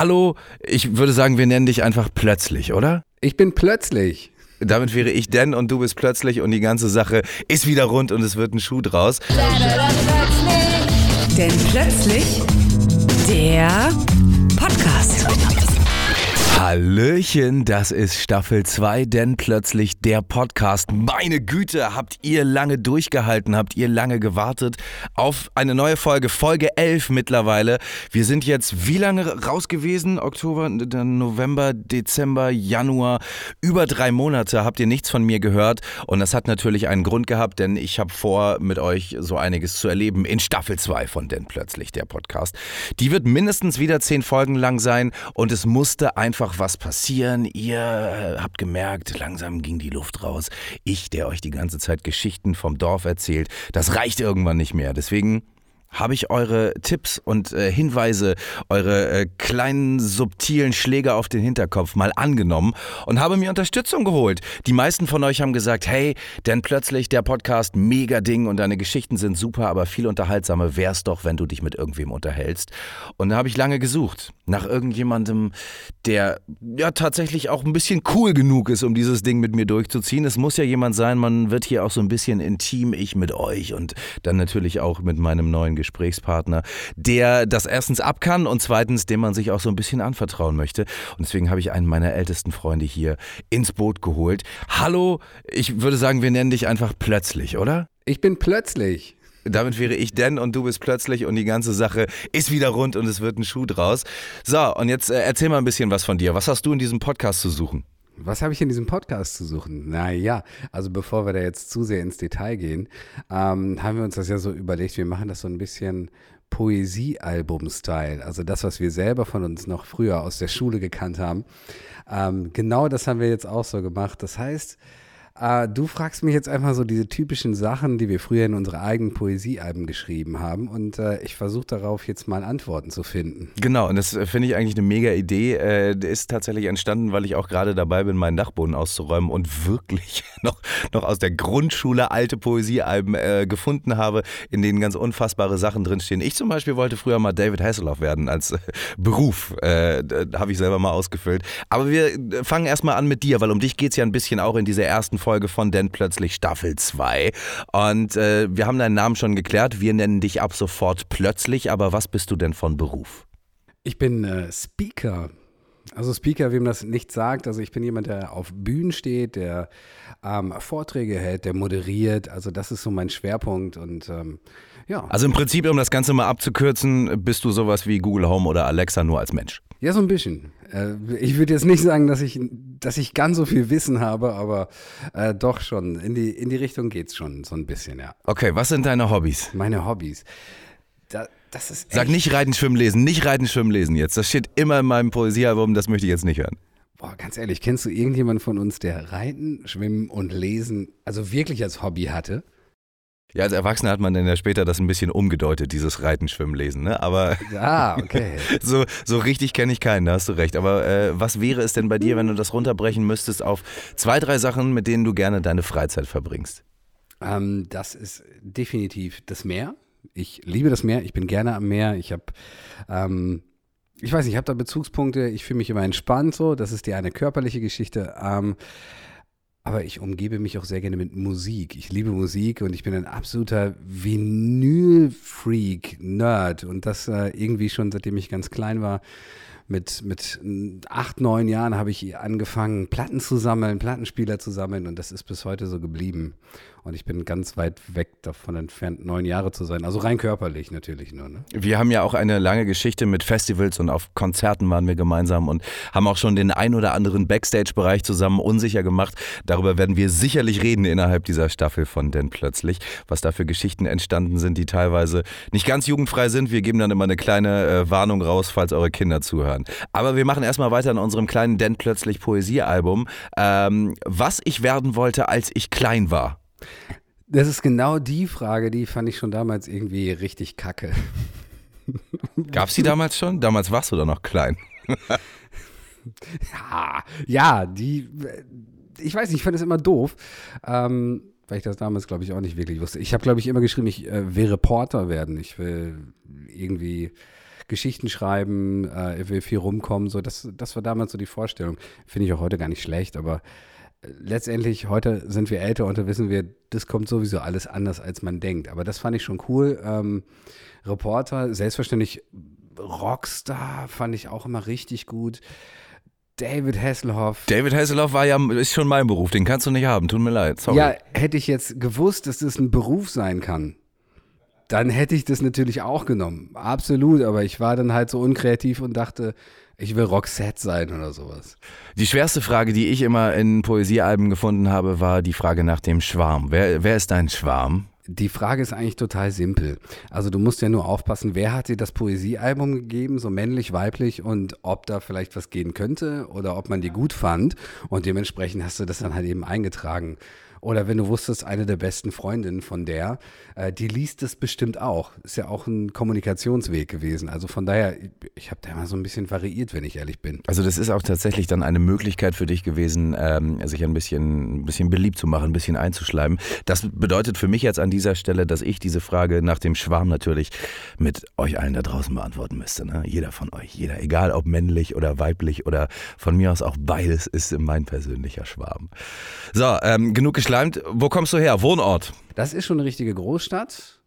Hallo, ich würde sagen, wir nennen dich einfach plötzlich, oder? Ich bin plötzlich. Damit wäre ich denn und du bist plötzlich und die ganze Sache ist wieder rund und es wird ein Schuh draus. Denn plötzlich der Podcast. Hallöchen, das ist Staffel 2, denn plötzlich der Podcast. Meine Güte, habt ihr lange durchgehalten, habt ihr lange gewartet auf eine neue Folge, Folge 11 mittlerweile. Wir sind jetzt wie lange raus gewesen? Oktober, November, Dezember, Januar. Über drei Monate habt ihr nichts von mir gehört und das hat natürlich einen Grund gehabt, denn ich habe vor, mit euch so einiges zu erleben in Staffel 2 von denn plötzlich der Podcast. Die wird mindestens wieder zehn Folgen lang sein und es musste einfach einfach was passieren. Ihr äh, habt gemerkt, langsam ging die Luft raus. Ich, der euch die ganze Zeit Geschichten vom Dorf erzählt, das reicht irgendwann nicht mehr. Deswegen habe ich eure Tipps und äh, Hinweise, eure äh, kleinen subtilen Schläge auf den Hinterkopf mal angenommen und habe mir Unterstützung geholt. Die meisten von euch haben gesagt, hey, denn plötzlich der Podcast mega Ding und deine Geschichten sind super, aber viel unterhaltsamer wär's doch, wenn du dich mit irgendwem unterhältst. Und da habe ich lange gesucht nach irgendjemandem, der ja tatsächlich auch ein bisschen cool genug ist, um dieses Ding mit mir durchzuziehen. Es muss ja jemand sein, man wird hier auch so ein bisschen intim, ich mit euch und dann natürlich auch mit meinem neuen Gesprächspartner, der das erstens ab kann und zweitens, dem man sich auch so ein bisschen anvertrauen möchte. Und deswegen habe ich einen meiner ältesten Freunde hier ins Boot geholt. Hallo, ich würde sagen, wir nennen dich einfach plötzlich, oder? Ich bin plötzlich. Damit wäre ich denn und du bist plötzlich und die ganze Sache ist wieder rund und es wird ein Schuh draus. So, und jetzt äh, erzähl mal ein bisschen was von dir. Was hast du in diesem Podcast zu suchen? Was habe ich in diesem Podcast zu suchen? Naja, also bevor wir da jetzt zu sehr ins Detail gehen, ähm, haben wir uns das ja so überlegt, wir machen das so ein bisschen Poesiealbum-Style. Also das, was wir selber von uns noch früher aus der Schule gekannt haben. Ähm, genau das haben wir jetzt auch so gemacht. Das heißt, äh, du fragst mich jetzt einfach so diese typischen Sachen, die wir früher in unsere eigenen Poesiealben geschrieben haben. Und äh, ich versuche darauf jetzt mal Antworten zu finden. Genau, und das äh, finde ich eigentlich eine mega Idee. Äh, ist tatsächlich entstanden, weil ich auch gerade dabei bin, meinen Dachboden auszuräumen und wirklich noch, noch aus der Grundschule alte Poesiealben äh, gefunden habe, in denen ganz unfassbare Sachen drinstehen. Ich zum Beispiel wollte früher mal David Hasselhoff werden als äh, Beruf. habe ich selber mal ausgefüllt. Aber wir fangen erstmal an mit dir, weil um dich geht es ja ein bisschen auch in dieser ersten Folge Folge von Denn plötzlich Staffel 2. Und äh, wir haben deinen Namen schon geklärt. Wir nennen dich ab sofort plötzlich. Aber was bist du denn von Beruf? Ich bin äh, Speaker. Also Speaker, wem das nicht sagt, also ich bin jemand, der auf Bühnen steht, der ähm, Vorträge hält, der moderiert. Also das ist so mein Schwerpunkt und ähm, ja. Also im Prinzip, um das Ganze mal abzukürzen, bist du sowas wie Google Home oder Alexa nur als Mensch. Ja, so ein bisschen. Äh, ich würde jetzt nicht sagen, dass ich, dass ich ganz so viel Wissen habe, aber äh, doch schon. In die, in die Richtung geht es schon so ein bisschen, ja. Okay, was sind deine Hobbys? Meine Hobbys. Da, das ist Sag nicht Reiten, Schwimmen, Lesen, nicht Reiten, Schwimmen, Lesen jetzt. Das steht immer in meinem Poesiealbum, das möchte ich jetzt nicht hören. Boah, ganz ehrlich, kennst du irgendjemanden von uns, der Reiten, Schwimmen und Lesen also wirklich als Hobby hatte? Ja, als Erwachsener hat man dann ja später das ein bisschen umgedeutet, dieses Reiten, Schwimmen, Lesen, ne? Aber ah, okay. so, so richtig kenne ich keinen, da hast du recht. Aber äh, was wäre es denn bei dir, wenn du das runterbrechen müsstest auf zwei, drei Sachen, mit denen du gerne deine Freizeit verbringst? Ähm, das ist definitiv das Meer. Ich liebe das Meer, ich bin gerne am Meer. Ich habe ähm, ich weiß nicht, ich habe da Bezugspunkte, ich fühle mich immer entspannt so, das ist die eine körperliche Geschichte. Ähm, aber ich umgebe mich auch sehr gerne mit Musik. Ich liebe Musik und ich bin ein absoluter Vinyl-Freak, Nerd. Und das äh, irgendwie schon seitdem ich ganz klein war. Mit, mit acht, neun Jahren habe ich angefangen, Platten zu sammeln, Plattenspieler zu sammeln und das ist bis heute so geblieben. Und ich bin ganz weit weg davon entfernt, neun Jahre zu sein. Also rein körperlich natürlich nur. Ne? Wir haben ja auch eine lange Geschichte mit Festivals und auf Konzerten waren wir gemeinsam und haben auch schon den ein oder anderen Backstage-Bereich zusammen unsicher gemacht. Darüber werden wir sicherlich reden innerhalb dieser Staffel von Denn plötzlich, was da für Geschichten entstanden sind, die teilweise nicht ganz jugendfrei sind. Wir geben dann immer eine kleine äh, Warnung raus, falls eure Kinder zuhören. Aber wir machen erstmal weiter in unserem kleinen Denn plötzlich Poesiealbum. Ähm, was ich werden wollte, als ich klein war. Das ist genau die Frage, die fand ich schon damals irgendwie richtig kacke. Gab es die damals schon? Damals warst du da noch klein. ja, ja, die, ich weiß nicht, ich fand das immer doof. Ähm, weil ich das damals, glaube ich, auch nicht wirklich wusste. Ich habe, glaube ich, immer geschrieben, ich äh, will Reporter werden. Ich will irgendwie Geschichten schreiben, äh, er will viel rumkommen. So, das, das war damals so die Vorstellung. Finde ich auch heute gar nicht schlecht, aber äh, letztendlich, heute sind wir älter und da wissen wir, das kommt sowieso alles anders, als man denkt. Aber das fand ich schon cool. Ähm, Reporter, selbstverständlich Rockstar fand ich auch immer richtig gut. David Hasselhoff. David Hasselhoff war ja, ist schon mein Beruf, den kannst du nicht haben, tut mir leid, sorry. Ja, hätte ich jetzt gewusst, dass das ein Beruf sein kann, dann hätte ich das natürlich auch genommen. Absolut, aber ich war dann halt so unkreativ und dachte, ich will Roxette sein oder sowas. Die schwerste Frage, die ich immer in Poesiealben gefunden habe, war die Frage nach dem Schwarm. Wer, wer ist dein Schwarm? Die Frage ist eigentlich total simpel. Also du musst ja nur aufpassen, wer hat dir das Poesiealbum gegeben, so männlich, weiblich und ob da vielleicht was gehen könnte oder ob man die gut fand und dementsprechend hast du das dann halt eben eingetragen. Oder wenn du wusstest, eine der besten Freundinnen von der, äh, die liest es bestimmt auch. Ist ja auch ein Kommunikationsweg gewesen. Also von daher, ich habe da mal so ein bisschen variiert, wenn ich ehrlich bin. Also das ist auch tatsächlich dann eine Möglichkeit für dich gewesen, ähm, sich ein bisschen, ein bisschen beliebt zu machen, ein bisschen einzuschleimen. Das bedeutet für mich jetzt an dieser Stelle, dass ich diese Frage nach dem Schwarm natürlich mit euch allen da draußen beantworten müsste. Ne? Jeder von euch, jeder, egal ob männlich oder weiblich oder von mir aus auch beides, ist mein persönlicher Schwarm. So, ähm, genug geschleimt. Wo kommst du her? Wohnort? Das ist schon eine richtige Großstadt,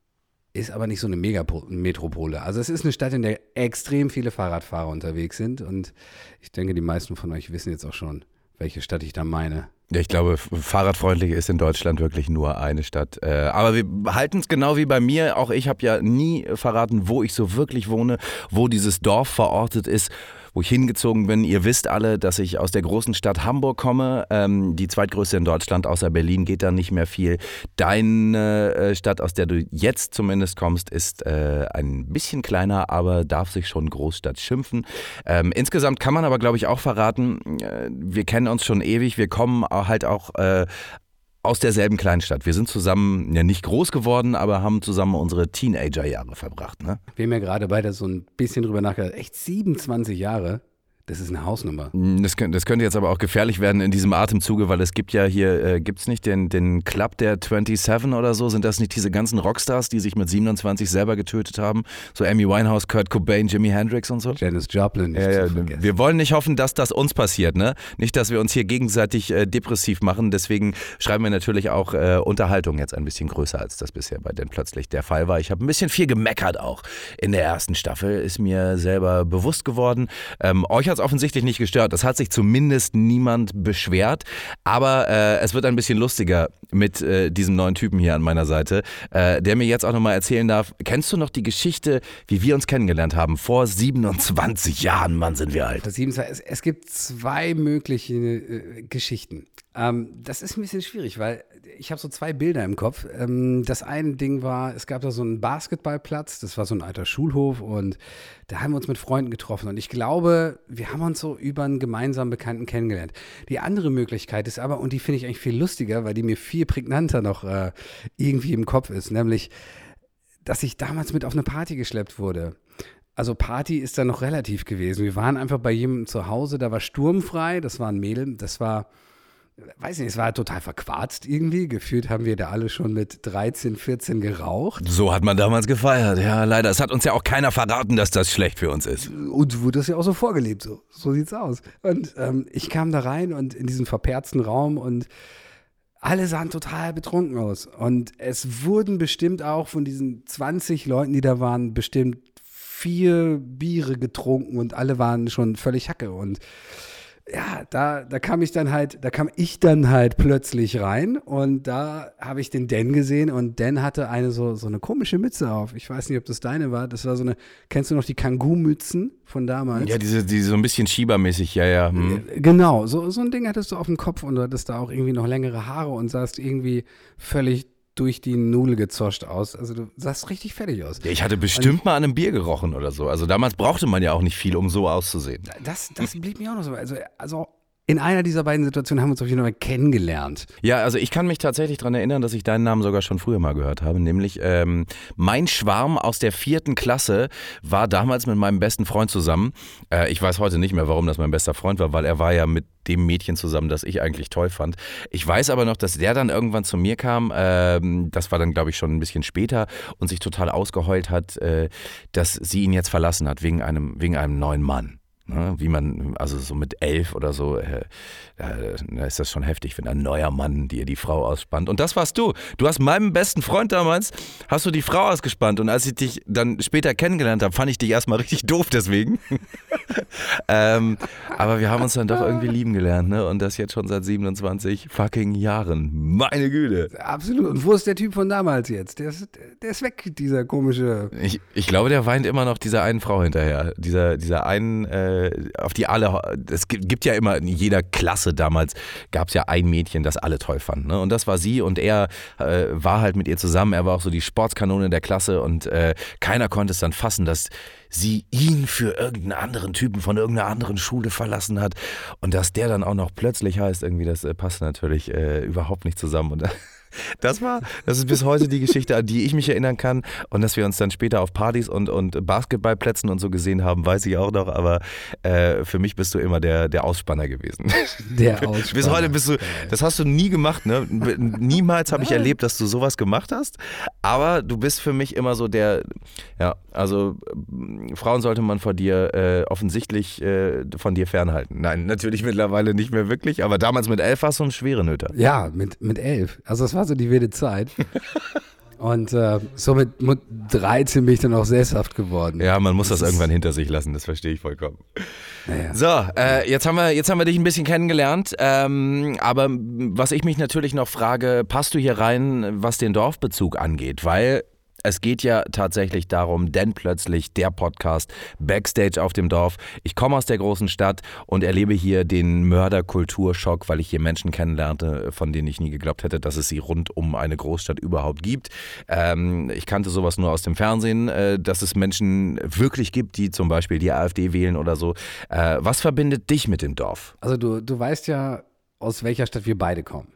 ist aber nicht so eine Megametropole. Also es ist eine Stadt, in der extrem viele Fahrradfahrer unterwegs sind und ich denke, die meisten von euch wissen jetzt auch schon, welche Stadt ich da meine. Ja, ich glaube, fahrradfreundlich ist in Deutschland wirklich nur eine Stadt. Äh, aber wir halten es genau wie bei mir. Auch ich habe ja nie verraten, wo ich so wirklich wohne, wo dieses Dorf verortet ist wo ich hingezogen bin. Ihr wisst alle, dass ich aus der großen Stadt Hamburg komme. Ähm, die zweitgrößte in Deutschland, außer Berlin geht da nicht mehr viel. Deine äh, Stadt, aus der du jetzt zumindest kommst, ist äh, ein bisschen kleiner, aber darf sich schon Großstadt schimpfen. Ähm, insgesamt kann man aber, glaube ich, auch verraten, äh, wir kennen uns schon ewig. Wir kommen halt auch äh, aus derselben Kleinstadt. Wir sind zusammen ja nicht groß geworden, aber haben zusammen unsere Teenagerjahre verbracht. Ne? Wir haben ja gerade beide so ein bisschen drüber nachgedacht. Echt 27 Jahre? Das ist eine Hausnummer. Mm, das, das, könnte jetzt aber auch gefährlich werden in diesem Atemzuge, weil es gibt ja hier, äh, gibt es nicht den, den Club der 27 oder so? Sind das nicht diese ganzen Rockstars, die sich mit 27 selber getötet haben? So Amy Winehouse, Kurt Cobain, Jimi Hendrix und so? Janis Joplin. Ja, ja, wir wollen nicht hoffen, dass das uns passiert, ne? Nicht, dass wir uns hier gegenseitig äh, depressiv machen. Deswegen schreiben wir natürlich auch äh, Unterhaltung jetzt ein bisschen größer, als das bisher bei denn plötzlich der Fall war. Ich habe ein bisschen viel gemeckert auch in der ersten Staffel, ist mir selber bewusst geworden. Ähm, euch hat es offensichtlich nicht gestört. Das hat sich zumindest niemand beschwert. Aber äh, es wird ein bisschen lustiger mit äh, diesem neuen Typen hier an meiner Seite, äh, der mir jetzt auch nochmal erzählen darf. Kennst du noch die Geschichte, wie wir uns kennengelernt haben? Vor 27 Jahren, Mann, sind wir alt. Es, gibt zwei mögliche äh, Geschichten. Ähm, das ist ein bisschen schwierig, weil ich habe so zwei Bilder im Kopf. Ähm, das eine Ding war, es gab da so einen Basketballplatz, das war so ein alter Schulhof und da haben wir uns mit Freunden getroffen und ich glaube, wir haben uns so über einen gemeinsamen Bekannten kennengelernt. Die andere Möglichkeit ist aber, und die finde ich eigentlich viel lustiger, weil die mir viel prägnanter noch äh, irgendwie im Kopf ist, nämlich, dass ich damals mit auf eine Party geschleppt wurde. Also Party ist da noch relativ gewesen. Wir waren einfach bei jemandem zu Hause, da war sturmfrei, das war ein Mädel, das war weiß nicht, es war total verquarzt irgendwie. Gefühlt haben wir da alle schon mit 13, 14 geraucht. So hat man damals gefeiert, ja, leider. Es hat uns ja auch keiner verraten, dass das schlecht für uns ist. Und wurde das ja auch so vorgelebt, so. So sieht's aus. Und ähm, ich kam da rein und in diesen verperzten Raum und alle sahen total betrunken aus. Und es wurden bestimmt auch von diesen 20 Leuten, die da waren, bestimmt vier Biere getrunken und alle waren schon völlig Hacke. Und ja, da, da kam ich dann halt, da kam ich dann halt plötzlich rein und da habe ich den Dan gesehen und Dan hatte eine so, so eine komische Mütze auf. Ich weiß nicht, ob das deine war. Das war so eine, kennst du noch die Kangoo-Mützen von damals? Ja, diese, die so ein bisschen schiebermäßig, ja, ja. Hm. Genau, so, so ein Ding hattest du auf dem Kopf und du hattest da auch irgendwie noch längere Haare und sahst irgendwie völlig durch die Nudel gezoscht aus. Also du sahst richtig fertig aus. Ja, ich hatte bestimmt und, mal an einem Bier gerochen oder so. Also damals brauchte man ja auch nicht viel, um so auszusehen. Das, das blieb mir auch noch so. Also, also in einer dieser beiden Situationen haben wir uns auf jeden Fall kennengelernt. Ja, also ich kann mich tatsächlich daran erinnern, dass ich deinen Namen sogar schon früher mal gehört habe. Nämlich ähm, mein Schwarm aus der vierten Klasse war damals mit meinem besten Freund zusammen. Äh, ich weiß heute nicht mehr, warum das mein bester Freund war, weil er war ja mit dem Mädchen zusammen, das ich eigentlich toll fand. Ich weiß aber noch, dass der dann irgendwann zu mir kam, ähm, das war dann glaube ich schon ein bisschen später und sich total ausgeheult hat, äh, dass sie ihn jetzt verlassen hat wegen einem, wegen einem neuen Mann. Ne, wie man, also so mit elf oder so, äh, da ist das schon heftig, wenn ein neuer Mann dir die Frau ausspannt. Und das warst du. Du hast meinem besten Freund damals, hast du die Frau ausgespannt. Und als ich dich dann später kennengelernt habe, fand ich dich erstmal richtig doof deswegen. ähm, aber wir haben uns dann doch irgendwie lieben gelernt, ne? Und das jetzt schon seit 27 fucking Jahren. Meine Güte. Absolut. Und wo ist der Typ von damals jetzt? Der ist, der ist weg, dieser komische. Ich, ich glaube, der weint immer noch dieser einen Frau hinterher. Dieser, dieser einen. Äh, auf die alle, es gibt ja immer in jeder Klasse damals, gab es ja ein Mädchen, das alle toll fanden. Ne? Und das war sie und er äh, war halt mit ihr zusammen. Er war auch so die Sportskanone der Klasse und äh, keiner konnte es dann fassen, dass sie ihn für irgendeinen anderen Typen von irgendeiner anderen Schule verlassen hat und dass der dann auch noch plötzlich heißt, irgendwie, das äh, passt natürlich äh, überhaupt nicht zusammen. Und das war, das ist bis heute die Geschichte, an die ich mich erinnern kann. Und dass wir uns dann später auf Partys und, und Basketballplätzen und so gesehen haben, weiß ich auch noch. Aber äh, für mich bist du immer der, der Ausspanner gewesen. Der Ausspanner. bis heute bist du, das hast du nie gemacht, ne? Niemals habe ich erlebt, dass du sowas gemacht hast. Aber du bist für mich immer so der, ja, also Frauen sollte man vor dir äh, offensichtlich äh, von dir fernhalten. Nein, natürlich mittlerweile nicht mehr wirklich, aber damals mit elf warst du ein schwere Nöter. Ja, mit, mit elf. Also es war so die wilde Zeit. Und äh, so mit, mit 13 bin ich dann auch sesshaft geworden. Ja, man muss das, das irgendwann hinter sich lassen, das verstehe ich vollkommen. Naja. So, äh, jetzt, haben wir, jetzt haben wir dich ein bisschen kennengelernt. Ähm, aber was ich mich natürlich noch frage, passt du hier rein, was den Dorfbezug angeht? Weil es geht ja tatsächlich darum, denn plötzlich der Podcast Backstage auf dem Dorf. Ich komme aus der großen Stadt und erlebe hier den Mörderkulturschock, weil ich hier Menschen kennenlernte, von denen ich nie geglaubt hätte, dass es sie rund um eine Großstadt überhaupt gibt. Ähm, ich kannte sowas nur aus dem Fernsehen, äh, dass es Menschen wirklich gibt, die zum Beispiel die AfD wählen oder so. Äh, was verbindet dich mit dem Dorf? Also du, du weißt ja, aus welcher Stadt wir beide kommen.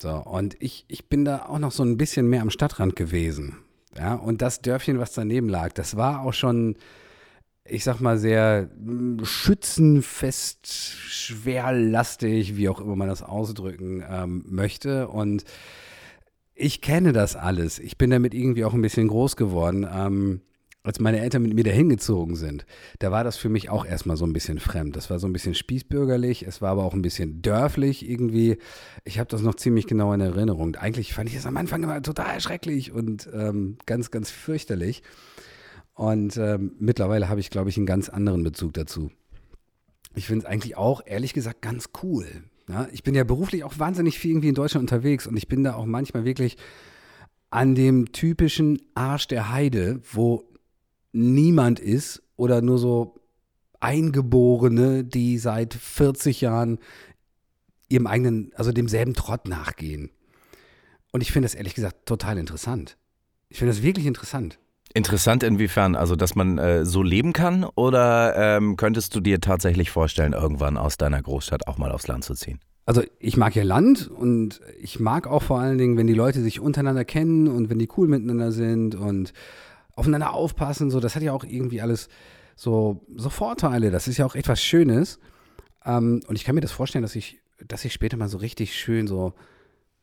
So, und ich, ich bin da auch noch so ein bisschen mehr am Stadtrand gewesen. Ja, und das Dörfchen, was daneben lag, das war auch schon, ich sag mal, sehr hm, schützenfest, schwerlastig, wie auch immer man das ausdrücken ähm, möchte. Und ich kenne das alles. Ich bin damit irgendwie auch ein bisschen groß geworden. Ähm, als meine Eltern mit mir dahin gezogen sind, da war das für mich auch erstmal so ein bisschen fremd. Das war so ein bisschen spießbürgerlich, es war aber auch ein bisschen dörflich irgendwie. Ich habe das noch ziemlich genau in Erinnerung. Eigentlich fand ich es am Anfang immer total schrecklich und ähm, ganz, ganz fürchterlich. Und ähm, mittlerweile habe ich, glaube ich, einen ganz anderen Bezug dazu. Ich finde es eigentlich auch, ehrlich gesagt, ganz cool. Ja, ich bin ja beruflich auch wahnsinnig viel irgendwie in Deutschland unterwegs und ich bin da auch manchmal wirklich an dem typischen Arsch der Heide, wo niemand ist oder nur so Eingeborene, die seit 40 Jahren ihrem eigenen, also demselben Trott nachgehen. Und ich finde das ehrlich gesagt total interessant. Ich finde das wirklich interessant. Interessant inwiefern? Also, dass man äh, so leben kann? Oder ähm, könntest du dir tatsächlich vorstellen, irgendwann aus deiner Großstadt auch mal aufs Land zu ziehen? Also ich mag ja Land und ich mag auch vor allen Dingen, wenn die Leute sich untereinander kennen und wenn die cool miteinander sind und aufeinander aufpassen, so, das hat ja auch irgendwie alles so, so Vorteile. Das ist ja auch etwas Schönes. Ähm, und ich kann mir das vorstellen, dass ich, dass ich später mal so richtig schön so,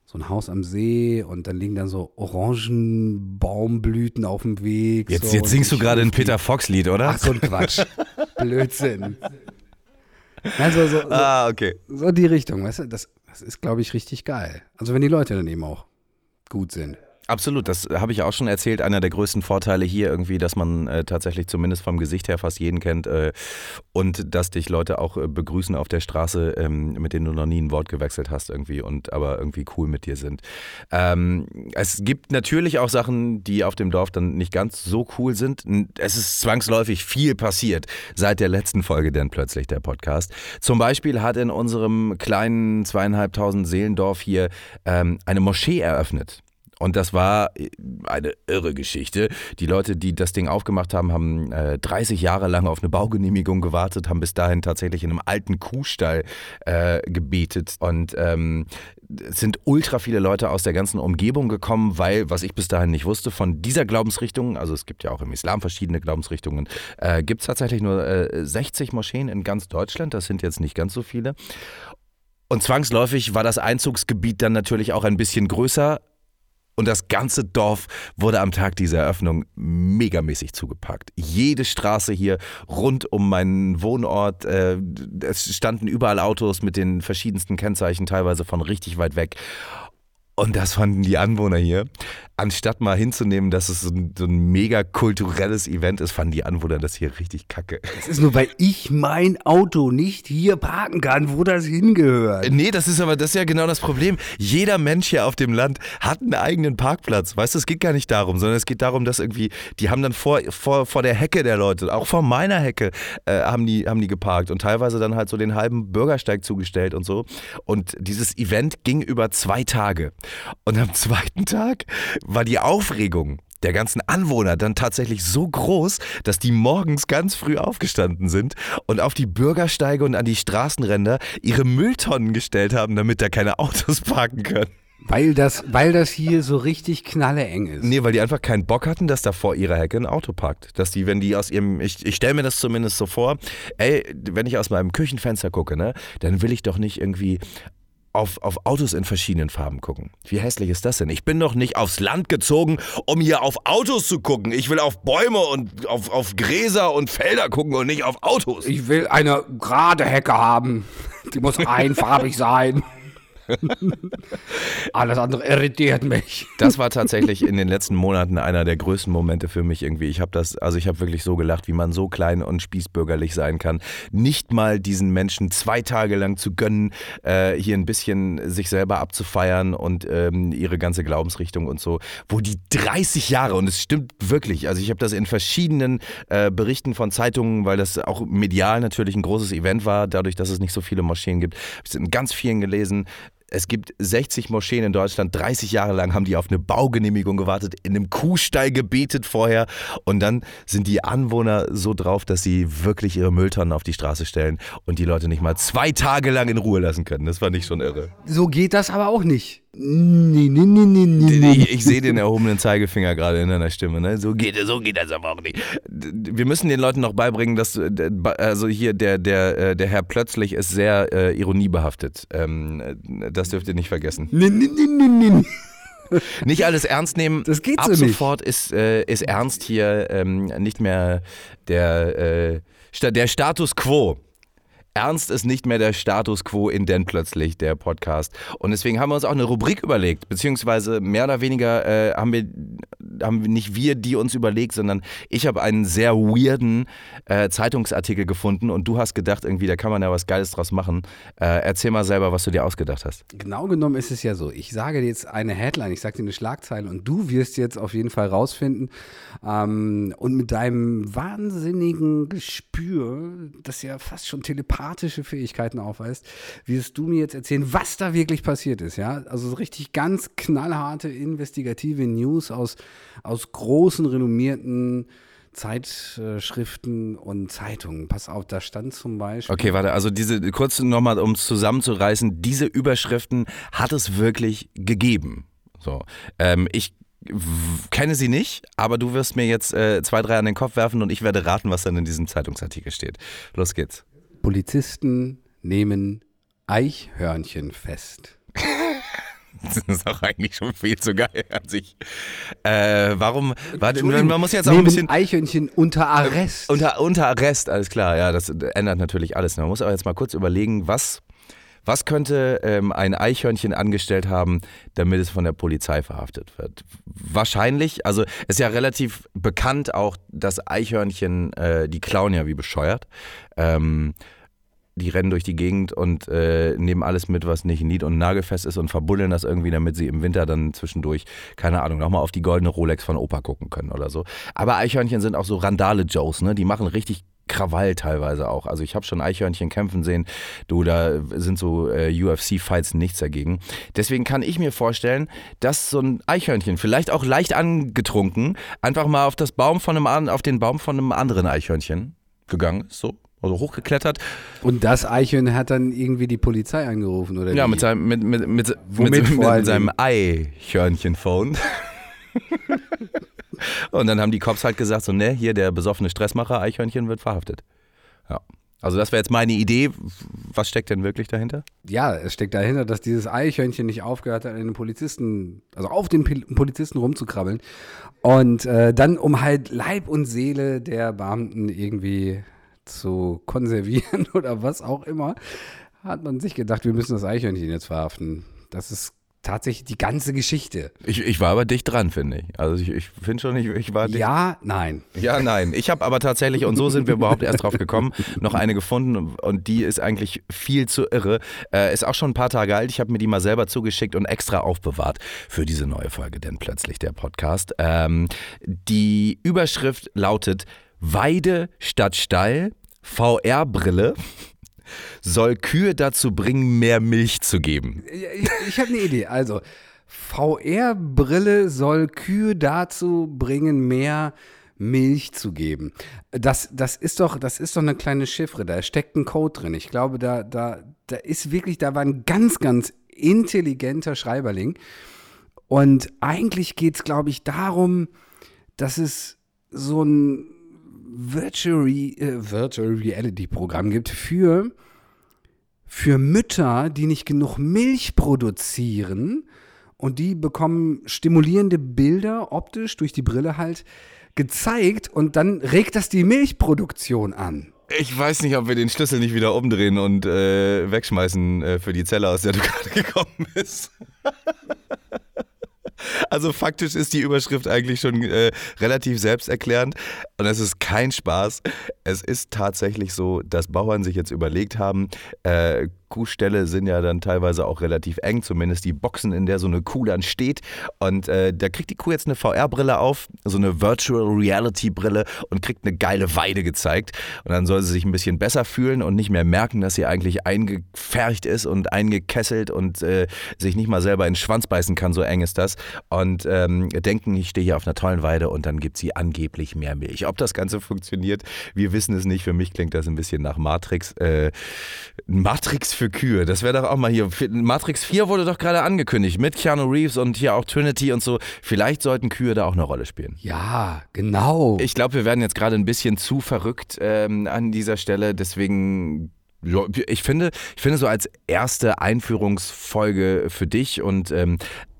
so ein Haus am See und dann liegen dann so Orangenbaumblüten auf dem Weg. Jetzt, so, jetzt singst du gerade ein Peter Fox-Lied, oder? Ach, so ein Quatsch. Blödsinn. Also so, so, ah, okay. So die Richtung, weißt du, das, das ist, glaube ich, richtig geil. Also wenn die Leute dann eben auch gut sind. Absolut, das habe ich auch schon erzählt. Einer der größten Vorteile hier irgendwie, dass man äh, tatsächlich zumindest vom Gesicht her fast jeden kennt äh, und dass dich Leute auch äh, begrüßen auf der Straße, ähm, mit denen du noch nie ein Wort gewechselt hast irgendwie und aber irgendwie cool mit dir sind. Ähm, es gibt natürlich auch Sachen, die auf dem Dorf dann nicht ganz so cool sind. Es ist zwangsläufig viel passiert seit der letzten Folge denn plötzlich der Podcast. Zum Beispiel hat in unserem kleinen zweieinhalbtausend Seelendorf hier ähm, eine Moschee eröffnet. Und das war äh, eine irre Geschichte. Die Leute, die das Ding aufgemacht haben, haben äh, 30 Jahre lang auf eine Baugenehmigung gewartet, haben bis dahin tatsächlich in einem alten Kuhstall äh, gebetet. Und ähm, es sind ultra viele Leute aus der ganzen Umgebung gekommen, weil, was ich bis dahin nicht wusste, von dieser Glaubensrichtung, also es gibt ja auch im Islam verschiedene Glaubensrichtungen, äh, gibt es tatsächlich nur äh, 60 Moscheen in ganz Deutschland. Das sind jetzt nicht ganz so viele. Und zwangsläufig war das Einzugsgebiet dann natürlich auch ein bisschen größer. Und das ganze Dorf wurde am Tag dieser Eröffnung megamäßig zugepackt. Jede Straße hier rund um meinen Wohnort, äh, es standen überall Autos mit den verschiedensten Kennzeichen, teilweise von richtig weit weg. Und das fanden die Anwohner hier. Anstatt mal hinzunehmen, dass es so ein, so ein mega kulturelles Event ist, fanden die Anwohner das hier richtig kacke. Das ist nur, weil ich mein Auto nicht hier parken kann, wo das hingehört. Nee, das ist aber das ist ja genau das Problem. Jeder Mensch hier auf dem Land hat einen eigenen Parkplatz. Weißt du, es geht gar nicht darum, sondern es geht darum, dass irgendwie, die haben dann vor, vor, vor der Hecke der Leute, auch vor meiner Hecke, äh, haben, die, haben die geparkt und teilweise dann halt so den halben Bürgersteig zugestellt und so. Und dieses Event ging über zwei Tage. Und am zweiten Tag war die Aufregung der ganzen Anwohner dann tatsächlich so groß, dass die morgens ganz früh aufgestanden sind und auf die Bürgersteige und an die Straßenränder ihre Mülltonnen gestellt haben, damit da keine Autos parken können. Weil das, weil das hier so richtig knalleeng ist. Nee, weil die einfach keinen Bock hatten, dass da vor ihrer Hecke ein Auto parkt. Dass die, wenn die aus ihrem, ich, ich stelle mir das zumindest so vor, ey, wenn ich aus meinem Küchenfenster gucke, ne, dann will ich doch nicht irgendwie auf, auf Autos in verschiedenen Farben gucken. Wie hässlich ist das denn? Ich bin doch nicht aufs Land gezogen, um hier auf Autos zu gucken. Ich will auf Bäume und auf, auf Gräser und Felder gucken und nicht auf Autos. Ich will eine gerade Hecke haben. Die muss einfarbig sein. Alles andere irritiert mich. Das war tatsächlich in den letzten Monaten einer der größten Momente für mich irgendwie. Ich habe das, also ich habe wirklich so gelacht, wie man so klein und spießbürgerlich sein kann. Nicht mal diesen Menschen zwei Tage lang zu gönnen, äh, hier ein bisschen sich selber abzufeiern und ähm, ihre ganze Glaubensrichtung und so, wo die 30 Jahre, und es stimmt wirklich, also ich habe das in verschiedenen äh, Berichten von Zeitungen, weil das auch medial natürlich ein großes Event war, dadurch, dass es nicht so viele Moscheen gibt, habe ich es in ganz vielen gelesen, es gibt 60 Moscheen in Deutschland, 30 Jahre lang haben die auf eine Baugenehmigung gewartet, in einem Kuhstall gebetet vorher und dann sind die Anwohner so drauf, dass sie wirklich ihre Mülltonnen auf die Straße stellen und die Leute nicht mal zwei Tage lang in Ruhe lassen können. Das fand ich schon irre. So geht das aber auch nicht. Nee, nee, nee, nee, nee. Ich, ich sehe den erhobenen Zeigefinger gerade in deiner Stimme. Ne? So, geht, so geht das aber auch nicht. Wir müssen den Leuten noch beibringen, dass also hier der, der, der Herr plötzlich ist sehr äh, ironiebehaftet. Ähm, das dürft ihr nicht vergessen. Nee, nee, nee, nee, nee. Nicht alles ernst nehmen. Das geht Ab so nicht. sofort ist, äh, ist ernst hier ähm, nicht mehr der, äh, der Status quo. Ernst ist nicht mehr der Status quo in denn plötzlich der Podcast. Und deswegen haben wir uns auch eine Rubrik überlegt, beziehungsweise mehr oder weniger äh, haben wir haben nicht wir die uns überlegt, sondern ich habe einen sehr weirden äh, Zeitungsartikel gefunden und du hast gedacht, irgendwie, da kann man ja was Geiles draus machen. Äh, erzähl mal selber, was du dir ausgedacht hast. Genau genommen ist es ja so. Ich sage dir jetzt eine Headline, ich sage dir eine Schlagzeile und du wirst jetzt auf jeden Fall rausfinden ähm, und mit deinem wahnsinnigen Gespür, das ja fast schon telepathische Fähigkeiten aufweist, wirst du mir jetzt erzählen, was da wirklich passiert ist. Ja, also so richtig ganz knallharte investigative News aus aus großen renommierten Zeitschriften und Zeitungen. Pass auf, da stand zum Beispiel. Okay, warte, also diese, kurz nochmal, um es zusammenzureißen, diese Überschriften hat es wirklich gegeben. So, ähm, ich kenne sie nicht, aber du wirst mir jetzt äh, zwei, drei an den Kopf werfen und ich werde raten, was dann in diesem Zeitungsartikel steht. Los geht's. Polizisten nehmen Eichhörnchen fest. Das ist auch eigentlich schon viel zu geil an sich. Äh, warum? Warte, man muss jetzt auch ein bisschen. Eichhörnchen unter Arrest. Unter, unter Arrest, alles klar, ja, das ändert natürlich alles. Man muss aber jetzt mal kurz überlegen, was, was könnte ähm, ein Eichhörnchen angestellt haben, damit es von der Polizei verhaftet wird? Wahrscheinlich, also ist ja relativ bekannt auch, dass Eichhörnchen, äh, die klauen ja wie bescheuert. Ähm, die rennen durch die Gegend und äh, nehmen alles mit, was nicht nied- und nagelfest ist und verbuddeln das irgendwie, damit sie im Winter dann zwischendurch, keine Ahnung, nochmal auf die goldene Rolex von Opa gucken können oder so. Aber Eichhörnchen sind auch so Randale-Joes, ne? Die machen richtig Krawall teilweise auch. Also ich habe schon Eichhörnchen kämpfen sehen. Du, da sind so äh, UFC-Fights nichts dagegen. Deswegen kann ich mir vorstellen, dass so ein Eichhörnchen, vielleicht auch leicht angetrunken, einfach mal auf das Baum von einem auf den Baum von einem anderen Eichhörnchen gegangen ist, so. Also hochgeklettert. Und das Eichhörnchen hat dann irgendwie die Polizei angerufen, oder Ja, wie? mit seinem, mit, mit, mit, mit, mit seinem Eichhörnchen-Phone. Und dann haben die Cops halt gesagt, so, ne, hier der besoffene Stressmacher Eichhörnchen wird verhaftet. Ja. Also das wäre jetzt meine Idee. Was steckt denn wirklich dahinter? Ja, es steckt dahinter, dass dieses Eichhörnchen nicht aufgehört hat, an den Polizisten, also auf den Polizisten rumzukrabbeln. Und äh, dann, um halt Leib und Seele der Beamten irgendwie zu konservieren oder was auch immer, hat man sich gedacht, wir müssen das Eichhörnchen jetzt verhaften. Das ist tatsächlich die ganze Geschichte. Ich, ich war aber dicht dran, finde ich. Also ich, ich finde schon, ich, ich war dicht. Ja, nein. Ja, nein. Ich habe aber tatsächlich, und so sind wir überhaupt erst drauf gekommen, noch eine gefunden und die ist eigentlich viel zu irre. Äh, ist auch schon ein paar Tage alt. Ich habe mir die mal selber zugeschickt und extra aufbewahrt für diese neue Folge, denn plötzlich der Podcast. Ähm, die Überschrift lautet Weide statt Stall, VR-Brille soll Kühe dazu bringen, mehr Milch zu geben. Ich, ich habe eine Idee. Also, VR-Brille soll Kühe dazu bringen, mehr Milch zu geben. Das, das, ist doch, das ist doch eine kleine Chiffre, da steckt ein Code drin. Ich glaube, da, da, da ist wirklich, da war ein ganz, ganz intelligenter Schreiberling. Und eigentlich geht es, glaube ich, darum, dass es so ein Virtual, äh, Virtual Reality Programm gibt für, für Mütter, die nicht genug Milch produzieren und die bekommen stimulierende Bilder optisch durch die Brille halt gezeigt und dann regt das die Milchproduktion an. Ich weiß nicht, ob wir den Schlüssel nicht wieder umdrehen und äh, wegschmeißen äh, für die Zelle, aus der du gerade gekommen bist. Also faktisch ist die Überschrift eigentlich schon äh, relativ selbsterklärend und es ist kein Spaß. Es ist tatsächlich so, dass Bauern sich jetzt überlegt haben, äh, Kuhställe sind ja dann teilweise auch relativ eng, zumindest die Boxen, in der so eine Kuh dann steht. Und äh, da kriegt die Kuh jetzt eine VR-Brille auf, so eine Virtual Reality-Brille und kriegt eine geile Weide gezeigt. Und dann soll sie sich ein bisschen besser fühlen und nicht mehr merken, dass sie eigentlich eingefärcht ist und eingekesselt und äh, sich nicht mal selber in den Schwanz beißen kann, so eng ist das. Und ähm, denken, ich stehe hier auf einer tollen Weide und dann gibt sie angeblich mehr Milch. Ob das Ganze funktioniert, wir wissen es nicht. Für mich klingt das ein bisschen nach Matrix. Äh, Matrix für Kühe, das wäre doch auch mal hier. Matrix 4 wurde doch gerade angekündigt mit Keanu Reeves und hier auch Trinity und so. Vielleicht sollten Kühe da auch eine Rolle spielen. Ja, genau. Ich glaube, wir werden jetzt gerade ein bisschen zu verrückt ähm, an dieser Stelle. Deswegen, ich finde, ich finde so als erste Einführungsfolge für dich und ähm,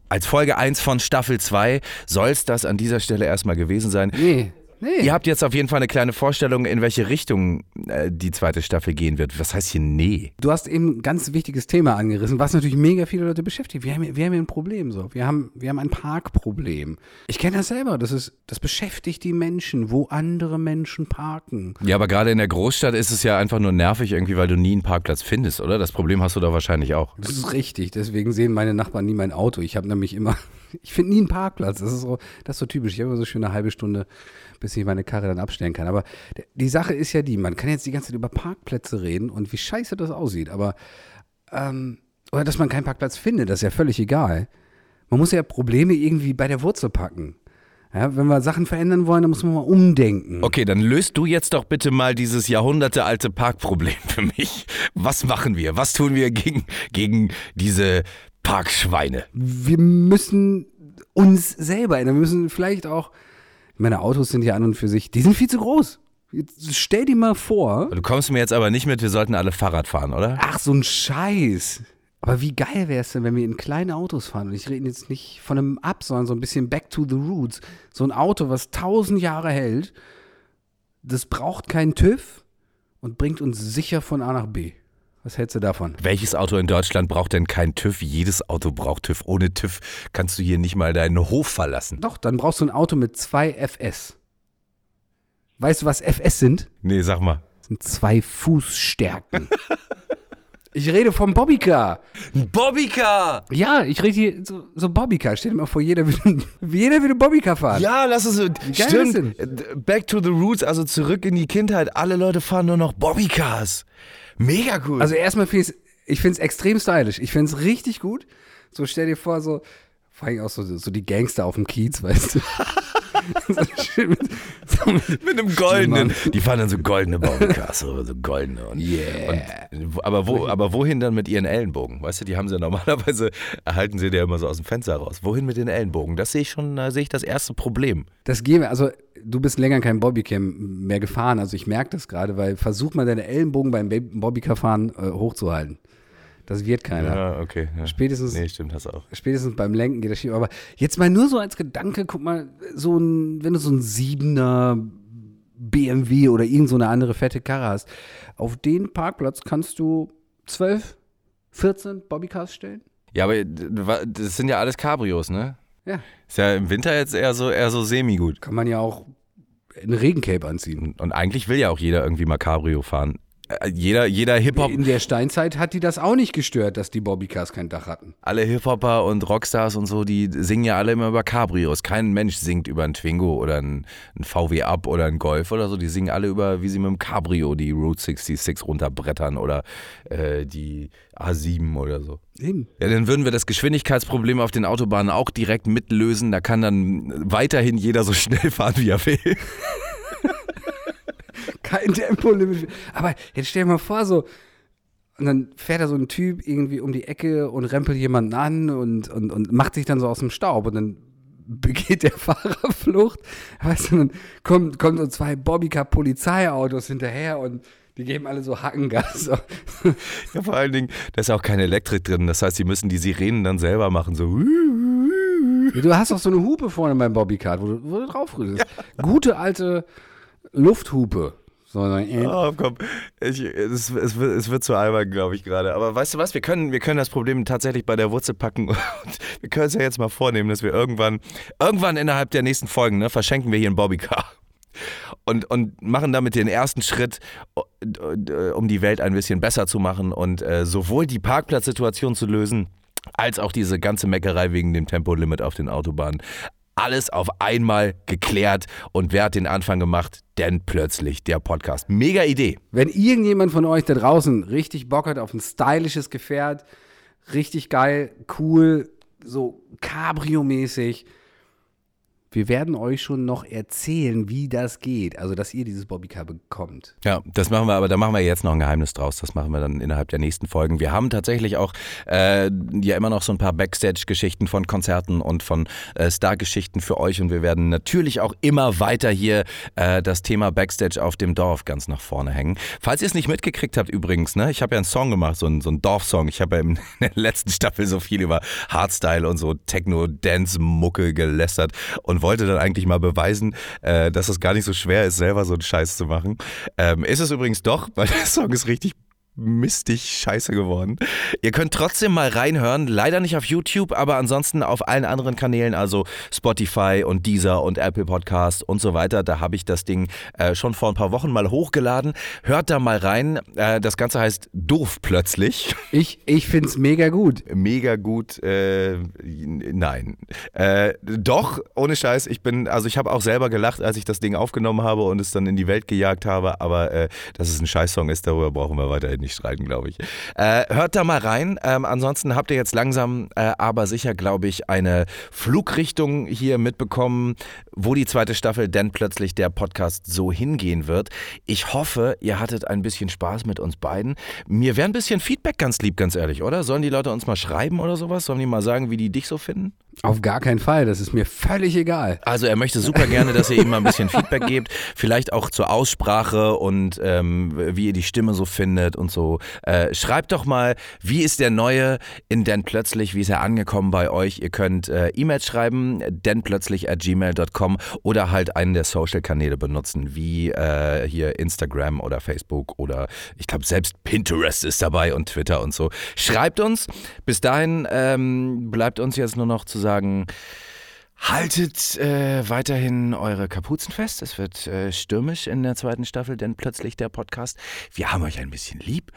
als Folge 1 von Staffel 2 soll es das an dieser Stelle erstmal gewesen sein. nee, nee. Ihr habt jetzt auf jeden Fall eine kleine Vorstellung, in welche Richtung äh, die zweite Staffel gehen wird. Was heißt hier nee? Du hast eben ein ganz wichtiges Thema angerissen, was natürlich mega viele Leute beschäftigt. Wir haben, wir haben hier ein Problem so. Wir haben, wir haben ein Parkproblem. Ich kenne das selber. Das, ist, das beschäftigt die Menschen, wo andere Menschen parken. Ja, aber gerade in der Großstadt ist es ja einfach nur nervig irgendwie, weil du nie einen Parkplatz findest, oder? Das Problem hast du da wahrscheinlich auch. Das ist richtig. Deswegen sehen meine Nachbarn nie mein Auto. Ich habe nämlich immer, ich finde nie einen Parkplatz. Das ist so, das ist so typisch. Ich habe immer so schön eine halbe Stunde, bis ich meine Karre dann abstellen kann. Aber die Sache ist ja die, man kann jetzt die ganze Zeit über Parkplätze reden und wie scheiße das aussieht. Aber, ähm, oder dass man keinen Parkplatz findet, das ist ja völlig egal. Man muss ja Probleme irgendwie bei der Wurzel packen. Ja, wenn wir Sachen verändern wollen, dann muss man mal umdenken. Okay, dann löst du jetzt doch bitte mal dieses jahrhundertealte Parkproblem für mich. Was machen wir? Was tun wir gegen, gegen diese Parkschweine? wir müssen uns selber ändern. Wir müssen vielleicht auch, meine Autos sind ja an und für sich, die sind viel zu groß. Jetzt stell dir mal vor, Du kommst mir jetzt aber nicht mit, wir sollten alle Fahrrad fahren, oder? ach, so ein Scheiß. Aber wie geil wäre es denn, wenn wir in kleine Autos fahren? Und ich rede jetzt nicht von einem Up, sondern so ein bisschen back to the roots. So ein Auto, was tausend Jahre hält, das braucht keinen TÜV und bringt uns sicher von A nach B. Was hältst du davon? Welches Auto in Deutschland braucht denn kein TÜV? Jedes Auto braucht TÜV. Ohne TÜV kannst du hier nicht mal deinen Hof verlassen. Doch, dann brauchst du ein Auto mit zwei FS. Weißt du, was FS sind? Nee, sag mal. Das sind zwei Fußstärken. Ich rede vom Bobbycar. Ein Bobbycar! Ja, ich rede hier so, so Bobbycar. Stell dir mal vor, jeder will, jeder will ein Bobbycar fahren. Ja, lass es Stimmt. ist Back to the roots, also zurück in die Kindheit. Alle Leute fahren nur noch Bobbycars. Mega cool. Also erstmal finde ich ich finde es extrem stylisch. Ich finde es richtig gut. So stell dir vor, so, vor allem auch so, so die Gangster auf dem Kiez, weißt du. so mit, so mit, Mit einem goldenen. Die fahren dann so goldene Bobbycars, so, so goldene. Und, Yeah. und, aber, wo, aber wohin dann mit ihren Ellenbogen? Weißt du, die haben sie ja normalerweise, erhalten sie ja immer so aus dem Fenster raus. Wohin mit den Ellenbogen? Das sehe ich schon, da sehe ich das erste Problem. das gehen wir, also du bist länger kein Bobbycam mehr gefahren, also ich merke das gerade, weil versuch mal deine Ellenbogen beim Ba- Bobbycar-Fahren äh, hochzuhalten. Das wird keiner. Ja, okay. Ja. Spätestens, Nee, stimmt, hast auch. spätestens beim Lenken geht das schief. Aber jetzt mal nur so als Gedanke, guck mal, so ein, wenn du so ein Siebener BMW oder irgend so eine andere fette Karre hast, auf den Parkplatz kannst du 12, 14 Bobbycars stellen? Ja, aber das sind ja alles Cabrios, ne? Ja. Ist ja im Winter jetzt eher so, eher so semi-gut. Kann man ja auch ein Regencape anziehen. Und, und eigentlich will ja auch jeder irgendwie mal Cabrio fahren. Äh, Jeder, jeder Hip-Hop, In der Steinzeit hat die das auch nicht gestört, dass die Bobbycars kein Dach hatten. alle Hip-Hopper und Rockstars und so, die singen ja alle immer über Cabrios. Kein Mensch singt über einen Twingo oder einen, einen VW Up oder einen Golf oder so. Die singen alle über, wie sie mit dem Cabrio die Route 66 runterbrettern oder äh, die A7 oder so. Eben. Ja, dann würden wir das Geschwindigkeitsproblem auf den Autobahnen auch direkt mitlösen. Da kann dann weiterhin jeder so schnell fahren, wie er will. Kein Tempolimit. Aber jetzt stell dir mal vor, so, und dann fährt da so ein Typ irgendwie um die Ecke und rempelt jemanden an und, und, und macht sich dann so aus dem Staub und dann begeht der Fahrer Flucht. Weißt du, dann kommen, kommen so zwei Bobbycar-Polizeiautos hinterher und die geben alle so Hackengas. Ja, vor allen Dingen, da ist auch keine Elektrik drin. Das heißt, sie müssen die Sirenen dann selber machen. So. Du hast auch so eine Hupe vorne beim Bobbycar, wo du, wo du drauf rührst. Gute alte Lufthupe. So, so, äh. Oh, komm. Ich, es, es, wird, es wird zu albern, glaube ich, gerade. Aber weißt du was? Wir können, wir können das Problem tatsächlich bei der Wurzel packen. Und wir können es ja jetzt mal vornehmen, dass wir irgendwann, irgendwann innerhalb der nächsten Folgen, ne, verschenken wir hier einen Bobbycar. Und, und machen damit den ersten Schritt, um die Welt ein bisschen besser zu machen und äh, sowohl die Parkplatzsituation zu lösen, als auch diese ganze Meckerei wegen dem Tempolimit auf den Autobahnen. Alles auf einmal geklärt und wer hat den Anfang gemacht? Denn plötzlich der Podcast. Mega Idee. Wenn irgendjemand von euch da draußen richtig Bock hat auf ein stylisches Gefährt, richtig geil, cool, so Cabrio-mäßig, wir werden euch schon noch erzählen, wie das geht. Also, dass ihr dieses Bobbycar bekommt. Ja, das machen wir, aber da machen wir jetzt noch ein Geheimnis draus. Das machen wir dann innerhalb der nächsten Folgen. Wir haben tatsächlich auch äh, ja immer noch so ein paar Backstage-Geschichten von Konzerten und von äh, Star-Geschichten für euch und wir werden natürlich auch immer weiter hier äh, das Thema Backstage auf dem Dorf ganz nach vorne hängen. Falls ihr es nicht mitgekriegt habt übrigens, ne, ich habe ja einen Song gemacht, so einen, so einen Dorfsong. Ich habe ja in der letzten Staffel so viel über Hardstyle und so Techno-Dance-Mucke gelästert und wollte dann eigentlich mal beweisen, äh, dass es gar nicht so schwer ist, selber so einen Scheiß zu machen. Ähm, ist es übrigens doch, weil der Song ist richtig mistig scheiße geworden. Ihr könnt trotzdem mal reinhören, leider nicht auf YouTube, aber ansonsten auf allen anderen Kanälen, also Spotify und Deezer und Apple Podcast und so weiter. Da habe ich das Ding äh, schon vor ein paar Wochen mal hochgeladen. Hört da mal rein. Äh, das Ganze heißt Doof plötzlich. Ich, ich finde es mega gut. Mega gut. Äh, nein. Äh, doch, ohne Scheiß. Ich bin, also ich habe auch selber gelacht, als ich das Ding aufgenommen habe und es dann in die Welt gejagt habe. Aber äh, dass es ein Scheißsong ist, darüber brauchen wir weiterhin nicht streiten, glaube ich. Äh, hört da mal rein. Ähm, ansonsten habt ihr jetzt langsam, äh, aber sicher, glaube ich, eine Flugrichtung hier mitbekommen, wo die zweite Staffel denn plötzlich der Podcast so hingehen wird. Ich hoffe, ihr hattet ein bisschen Spaß mit uns beiden. Mir wäre ein bisschen Feedback ganz lieb, ganz ehrlich, oder? Sollen die Leute uns mal schreiben oder sowas? Sollen die mal sagen, wie die dich so finden? Auf gar keinen Fall. Das ist mir völlig egal. Also er möchte super gerne, dass ihr ihm mal ein bisschen Feedback gebt, vielleicht auch zur Aussprache und ähm, wie ihr die Stimme so findet und so. Äh, schreibt doch mal, wie ist der neue in denn plötzlich, wie ist er angekommen bei euch? Ihr könnt äh, E-Mails schreiben, denn plötzlich at gmail.com oder halt einen der Social-Kanäle benutzen, wie äh, hier Instagram oder Facebook oder ich glaube selbst Pinterest ist dabei und Twitter und so. Schreibt uns. Bis dahin ähm, bleibt uns jetzt nur noch zu sagen, Haltet äh, weiterhin eure Kapuzen fest. Es wird äh, stürmisch in der zweiten Staffel, denn plötzlich der Podcast. Wir haben euch ein bisschen lieb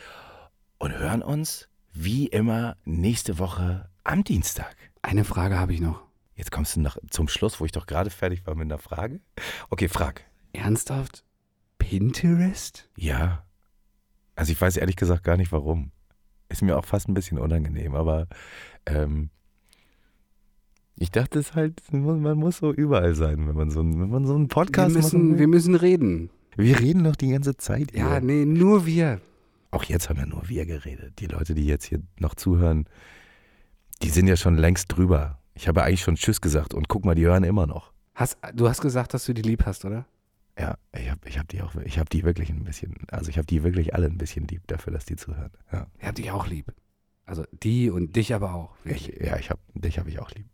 und hören uns wie immer nächste Woche am Dienstag. Eine Frage habe ich noch. Jetzt kommst du noch zum Schluss, wo ich doch gerade fertig war mit einer Frage. Okay, frag. Ernsthaft? Pinterest? Ja. Also ich weiß ehrlich gesagt gar nicht warum. Ist mir auch fast ein bisschen unangenehm, aber ähm, ich dachte es halt, man muss so überall sein, wenn man so, wenn man so einen Podcast wir, müssen, will. wir müssen reden. Wir reden doch die ganze Zeit. Ja, hier. nee, nur wir. Auch jetzt haben ja nur wir geredet. Die Leute, die jetzt hier noch zuhören, die sind ja schon längst drüber. Ich habe eigentlich schon Tschüss gesagt und guck mal, die hören immer noch. Hast, du hast gesagt, dass du die lieb hast, oder? Ja, ich habe ich hab die auch, ich habe die wirklich ein bisschen, also ich habe die wirklich alle ein bisschen lieb dafür, dass die zuhören. Ja, Ich hab dich auch lieb. Also die und dich aber auch. ich, ja, ich habe dich habe ich auch lieb.